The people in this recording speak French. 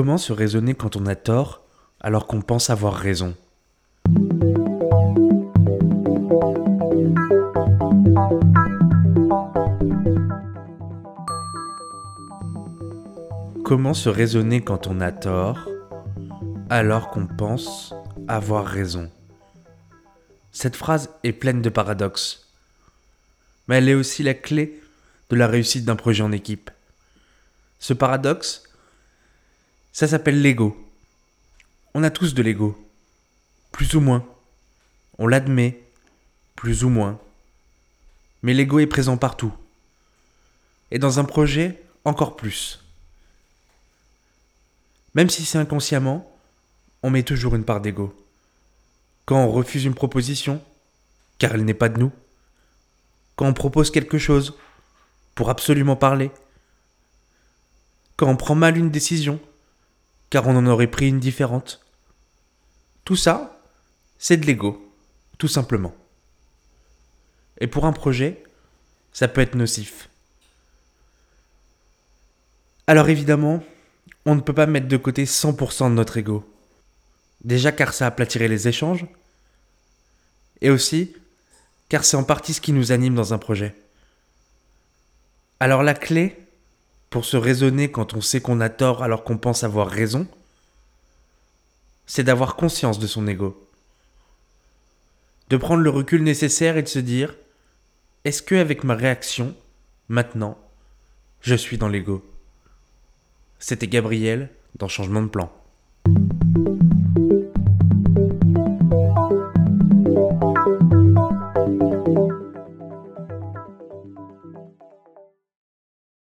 Comment se raisonner quand on a tort alors qu'on pense avoir raison? Comment se raisonner quand on a tort alors qu'on pense avoir raison? Cette phrase est pleine de paradoxes, mais elle est aussi la clé de la réussite d'un projet en équipe. Ce paradoxe, ça s'appelle l'ego. On a tous de l'ego, plus ou moins. On l'admet, plus ou moins. Mais l'ego est présent partout. Et dans un projet, encore plus. Même si c'est inconsciemment, on met toujours une part d'ego. Quand on refuse une proposition, car elle n'est pas de nous. Quand on propose quelque chose, pour absolument parler. Quand on prend mal une décision, car on en aurait pris une différente. Tout ça, c'est de l'ego, tout simplement. Et pour un projet, ça peut être nocif. Alors évidemment, on ne peut pas mettre de côté 100% de notre ego. Déjà car ça aplatirait les échanges, et aussi car c'est en partie ce qui nous anime dans un projet. Alors la clé, pour se raisonner quand on sait qu'on a tort alors qu'on pense avoir raison, c'est d'avoir conscience de son ego. De prendre le recul nécessaire et de se dire est-ce que avec ma réaction, maintenant, je suis dans l'ego? C'était Gabriel dans Changement de plan.